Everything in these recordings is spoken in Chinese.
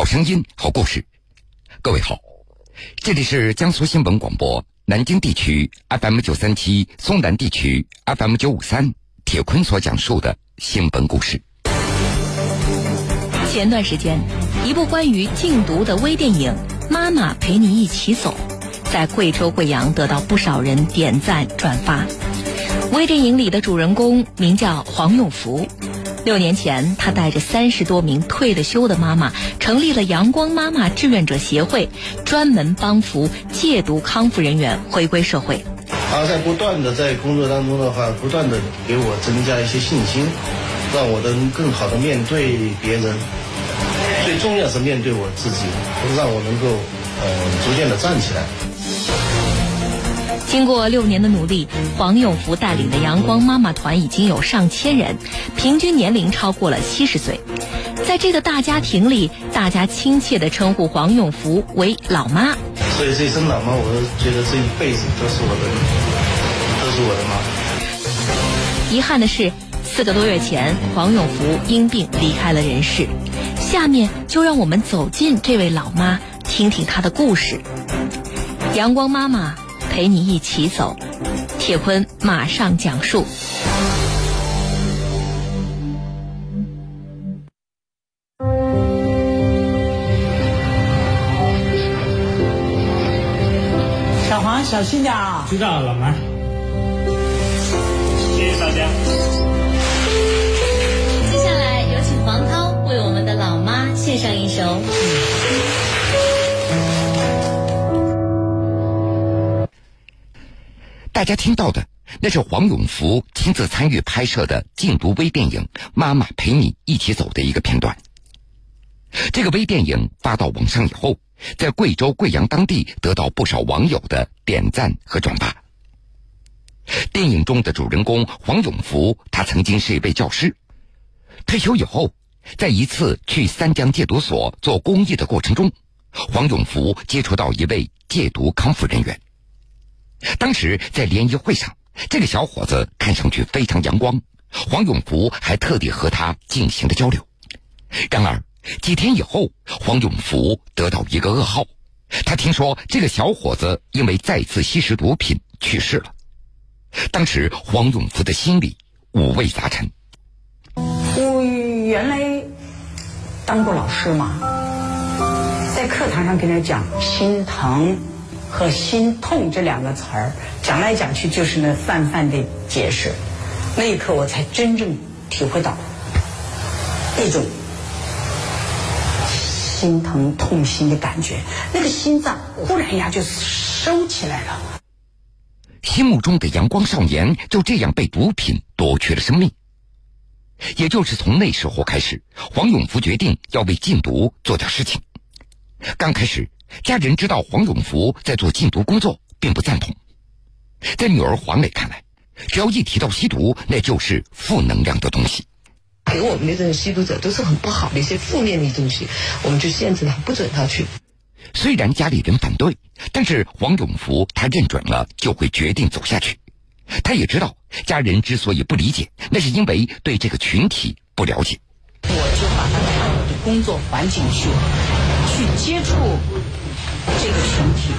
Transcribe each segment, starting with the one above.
好声音，好故事。各位好，这里是江苏新闻广播南京地区 FM 九三七，松南地区 FM 九五三。铁坤所讲述的新闻故事。前段时间，一部关于禁毒的微电影《妈妈陪你一起走》，在贵州贵阳得到不少人点赞转发。微电影里的主人公名叫黄永福。六年前，他带着三十多名退了休的妈妈，成立了阳光妈妈志愿者协会，专门帮扶戒毒康复人员回归社会。他在不断的在工作当中的话，不断的给我增加一些信心，让我能更好的面对别人，最重要是面对我自己，让我能够呃逐渐的站起来。经过六年的努力，黄永福带领的阳光妈妈团已经有上千人，平均年龄超过了七十岁。在这个大家庭里，大家亲切地称呼黄永福为“老妈”。所以这一声“老妈”，我都觉得这一辈子都是我的，都是我的妈。遗憾的是，四个多月前，黄永福因病离开了人世。下面就让我们走进这位老妈，听听她的故事。阳光妈妈。陪你一起走，铁坤马上讲述。小黄，小心点啊！知道了，老妈。谢谢大家。接下来有请黄涛为我们的老妈献上一首。大家听到的，那是黄永福亲自参与拍摄的禁毒微电影《妈妈陪你一起走》的一个片段。这个微电影发到网上以后，在贵州贵阳当地得到不少网友的点赞和转发。电影中的主人公黄永福，他曾经是一位教师，退休以后，在一次去三江戒毒所做公益的过程中，黄永福接触到一位戒毒康复人员。当时在联谊会上，这个小伙子看上去非常阳光，黄永福还特地和他进行了交流。然而几天以后，黄永福得到一个噩耗，他听说这个小伙子因为再次吸食毒品去世了。当时黄永福的心里五味杂陈。我原来当过老师嘛，在课堂上跟他讲心疼。和心痛这两个词儿讲来讲去就是那泛泛的解释，那一刻我才真正体会到那种心疼痛心的感觉，那个心脏忽然呀就收起来了。心目中的阳光少年就这样被毒品夺去了生命。也就是从那时候开始，黄永福决定要为禁毒做点事情。刚开始。家人知道黄永福在做禁毒工作，并不赞同。在女儿黄磊看来，只要一提到吸毒，那就是负能量的东西。给我们的这种吸毒者都是很不好的一些负面的东西，我们就限制他，不准他去。虽然家里人反对，但是黄永福他认准了，就会决定走下去。他也知道，家人之所以不理解，那是因为对这个群体不了解。我就把他带到我的工作环境去，去接触。这个群体，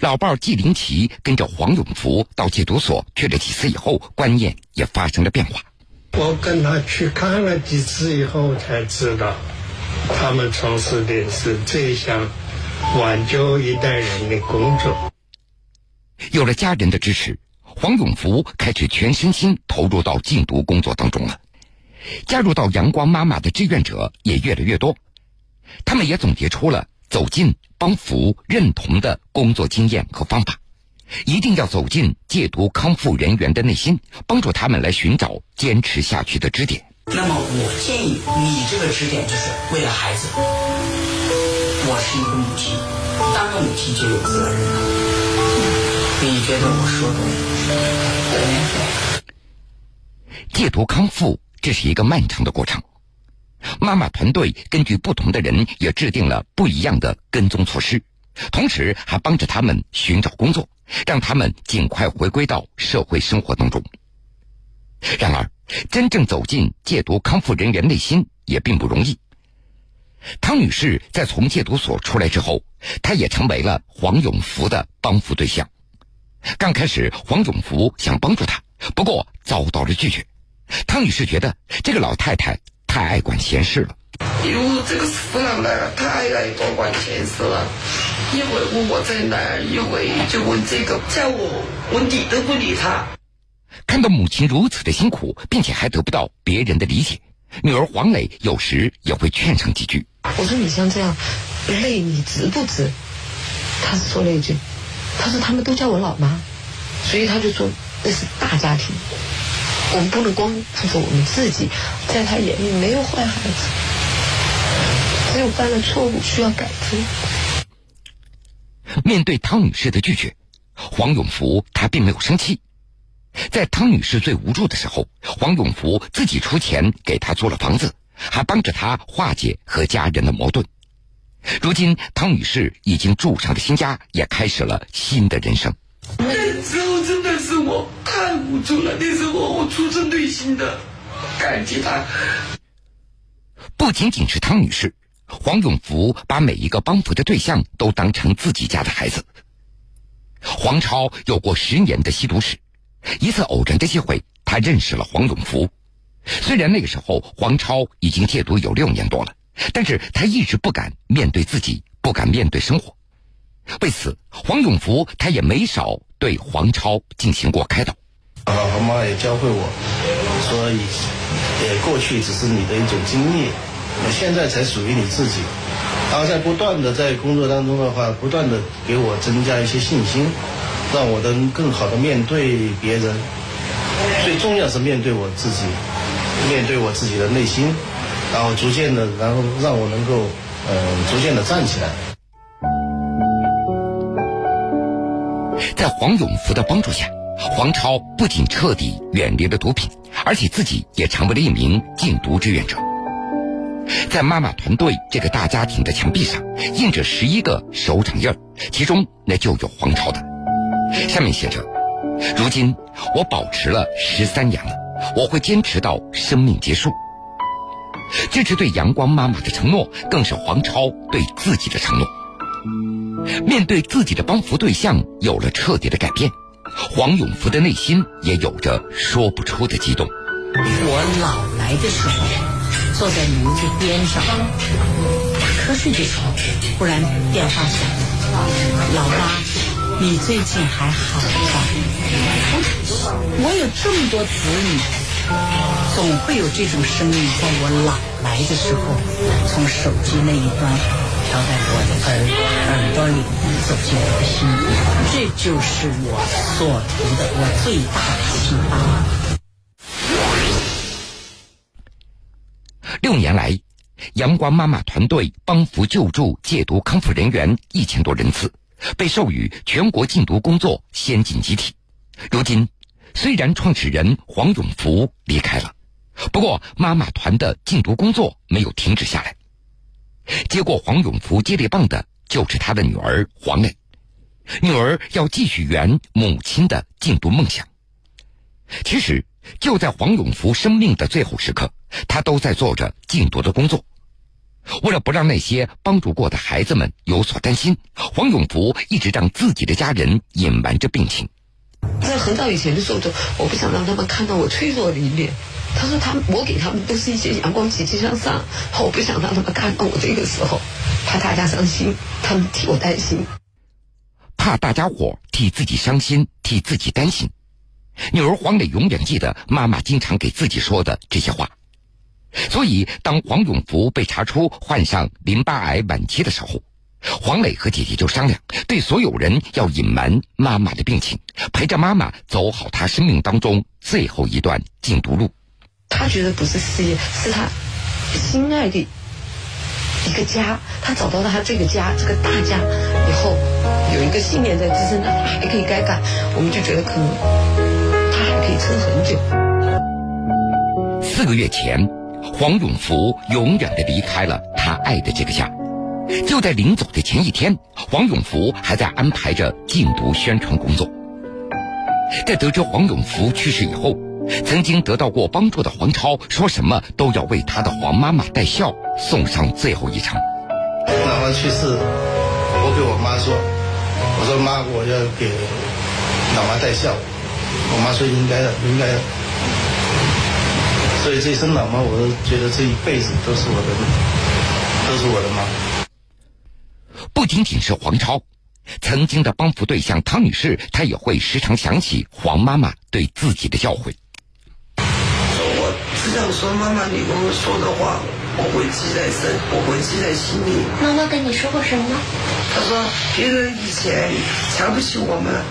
老伴儿季林奇跟着黄永福到戒毒所去了几次以后，观念也发生了变化。我跟他去看了几次以后，才知道他们从事的是这项挽救一代人的工作。有了家人的支持，黄永福开始全身心投入到禁毒工作当中了。加入到阳光妈妈的志愿者也越来越多，他们也总结出了。走进帮扶认同的工作经验和方法，一定要走进戒毒康复人员的内心，帮助他们来寻找坚持下去的支点。那么，我建议你这个支点就是为了孩子。我是一个母亲，当个母亲就有责任了。你觉得我说的对？戒毒康复这是一个漫长的过程。妈妈团队根据不同的人也制定了不一样的跟踪措施，同时还帮着他们寻找工作，让他们尽快回归到社会生活当中。然而，真正走进戒毒康复人员内心也并不容易。汤女士在从戒毒所出来之后，她也成为了黄永福的帮扶对象。刚开始，黄永福想帮助她，不过遭到了拒绝。汤女士觉得这个老太太太爱管闲事了。哟，这个死老奶奶太爱多管闲事了，一会问我在哪儿，一会就问这个，叫我我理都不理他。看到母亲如此的辛苦，并且还得不到别人的理解，女儿黄磊有时也会劝上几句。我说你像这样累，你值不值？他说了一句，他说他们都叫我老妈，所以他就说那是大家庭，我们不能光他说我们自己，在他眼里没有坏孩子，只有犯了错误需要改正。面对汤女士的拒绝，黄永福他并没有生气。在汤女士最无助的时候，黄永福自己出钱给她租了房子，还帮着她化解和家人的矛盾。如今，汤女士已经住上了新家，也开始了新的人生。我太无助了，那时候我出自内心的感激他。不仅仅是汤女士，黄永福把每一个帮扶的对象都当成自己家的孩子。黄超有过十年的吸毒史。一次偶然的机会，他认识了黄永福。虽然那个时候黄超已经戒毒有六年多了，但是他一直不敢面对自己，不敢面对生活。为此，黄永福他也没少对黄超进行过开导。爸爸妈也教会我，说，也过去只是你的一种经历，现在才属于你自己。然后在不断的在工作当中的话，不断的给我增加一些信心。让我能更好的面对别人，最重要是面对我自己，面对我自己的内心，然后逐渐的，然后让我能够，嗯，逐渐的站起来。在黄永福的帮助下，黄超不仅彻底远离了毒品，而且自己也成为了一名禁毒志愿者。在妈妈团队这个大家庭的墙壁上，印着十一个手掌印儿，其中那就有黄超的。上面写着：“如今我保持了十三年了，我会坚持到生命结束。”这是对阳光妈妈的承诺，更是黄超对自己的承诺。面对自己的帮扶对象有了彻底的改变，黄永福的内心也有着说不出的激动。我老来的时候，坐在炉子边上打瞌睡的时候，忽然电话响了，老妈。你最近还好吧？我有这么多子女，总会有这种声音在我老来的时候，从手机那一端飘在我的耳耳朵里，走进我的心里。这就是我所图的，我最大的启发。六年来，阳光妈妈团队帮扶救助戒毒康复人员一千多人次。被授予全国禁毒工作先进集体。如今，虽然创始人黄永福离开了，不过妈妈团的禁毒工作没有停止下来。接过黄永福接力棒的就是他的女儿黄磊，女儿要继续圆母亲的禁毒梦想。其实，就在黄永福生命的最后时刻，他都在做着禁毒的工作。为了不让那些帮助过的孩子们有所担心，黄永福一直让自己的家人隐瞒着病情。在很早以前的时候，就我不想让他们看到我脆弱的一面。他说他我给他们都是一些阳光、积极向上，我不想让他们看到我这个时候，怕大家伤心，他们替我担心，怕大家伙替自己伤心，替自己担心。女儿黄磊永远记得妈妈经常给自己说的这些话。所以，当黄永福被查出患上淋巴癌晚期的时候，黄磊和姐姐就商量，对所有人要隐瞒妈妈的病情，陪着妈妈走好她生命当中最后一段禁毒路。他觉得不是事业，是他心爱的一个家。他找到了他这个家，这个大家以后有一个信念在支撑他，他还可以该干。我们就觉得可能他还可以撑很久。四个月前。黄永福永远的离开了他爱的这个家。就在临走的前一天，黄永福还在安排着禁毒宣传工作。在得知黄永福去世以后，曾经得到过帮助的黄超，说什么都要为他的黄妈妈带孝，送上最后一程。老妈去世，我给我妈说：“我说妈，我要给老妈带孝。”我妈说：“应该的，应该的。”所以这生老妈，我都觉得这一辈子都是我的，都是我的妈。不仅仅是黄超，曾经的帮扶对象汤女士，她也会时常想起黄妈妈对自己的教诲。我说，妈妈，你跟我说的话，我会记在身，我会记在心里。妈妈跟你说过什么？她说，别人以前瞧不起我们，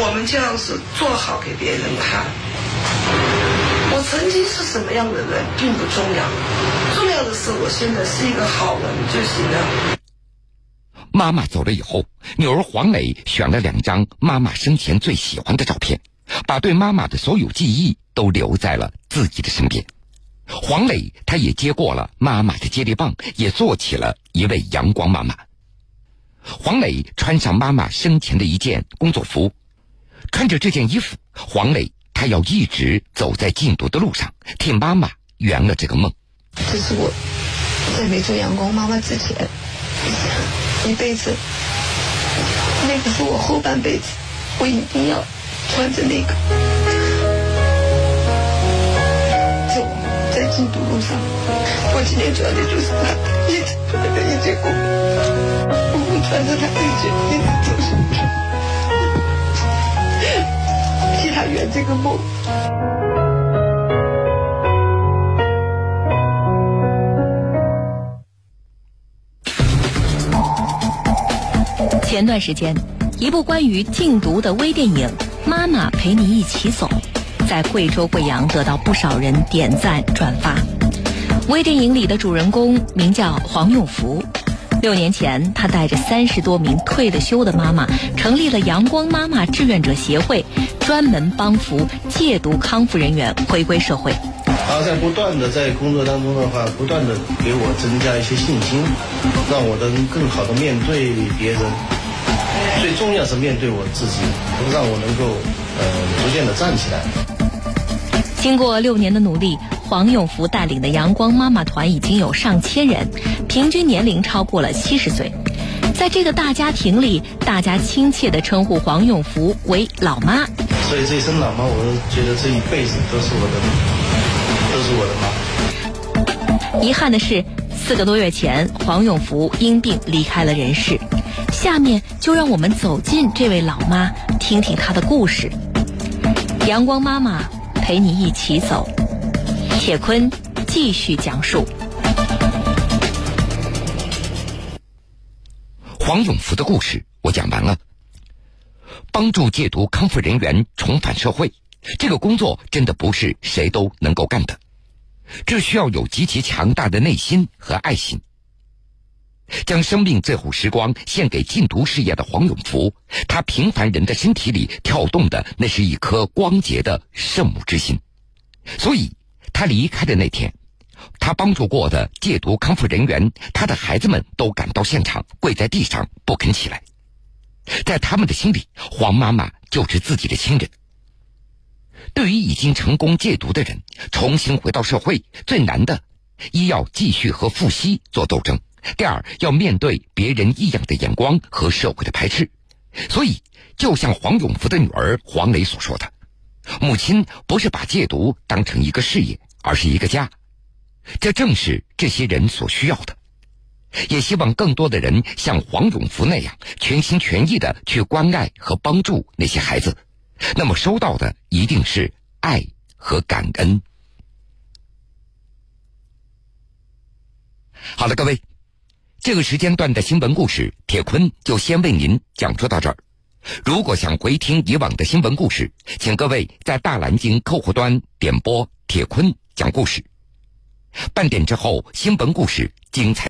我们这样是做好给别人看。我曾经是什么样的人并不重要，重要的是我现在是一个好人就行了。妈妈走了以后，女儿黄磊选了两张妈妈生前最喜欢的照片，把对妈妈的所有记忆都留在了自己的身边。黄磊他也接过了妈妈的接力棒，也做起了一位阳光妈妈。黄磊穿上妈妈生前的一件工作服，穿着这件衣服，黄磊。他要一直走在禁毒的路上，替妈妈圆了这个梦。这是我在没做阳光妈妈之前一辈子，那个是我后半辈子，我一定要穿着那个走在禁毒路上。我今天穿的就是他一直穿的一件裤，我会穿着他那件一直走上去。替他圆这个梦。前段时间，一部关于禁毒的微电影《妈妈陪你一起走》在贵州贵阳得到不少人点赞转发。微电影里的主人公名叫黄永福。六年前，他带着三十多名退了休的妈妈，成立了阳光妈妈志愿者协会，专门帮扶戒毒康复人员回归社会。他在不断的在工作当中的话，不断的给我增加一些信心，让我能更好的面对别人。最重要是面对我自己，让我能够呃逐渐的站起来。经过六年的努力。黄永福带领的阳光妈妈团已经有上千人，平均年龄超过了七十岁。在这个大家庭里，大家亲切地称呼黄永福为“老妈”。所以这一声“老妈”，我觉得这一辈子都是我的，都是我的妈。遗憾的是，四个多月前，黄永福因病离开了人世。下面就让我们走进这位老妈，听听她的故事。阳光妈妈陪你一起走。铁坤继续讲述黄永福的故事，我讲完了。帮助戒毒康复人员重返社会，这个工作真的不是谁都能够干的，这需要有极其强大的内心和爱心。将生命最后时光献给禁毒事业的黄永福，他平凡人的身体里跳动的，那是一颗光洁的圣母之心，所以。他离开的那天，他帮助过的戒毒康复人员，他的孩子们都赶到现场，跪在地上不肯起来。在他们的心里，黄妈妈就是自己的亲人。对于已经成功戒毒的人，重新回到社会最难的，一要继续和复吸做斗争，第二要面对别人异样的眼光和社会的排斥。所以，就像黄永福的女儿黄磊所说的。母亲不是把戒毒当成一个事业，而是一个家，这正是这些人所需要的。也希望更多的人像黄永福那样，全心全意的去关爱和帮助那些孩子，那么收到的一定是爱和感恩。好了，各位，这个时间段的新闻故事，铁坤就先为您讲述到这儿。如果想回听以往的新闻故事，请各位在大蓝鲸客户端点播铁坤讲故事。半点之后，新闻故事精彩。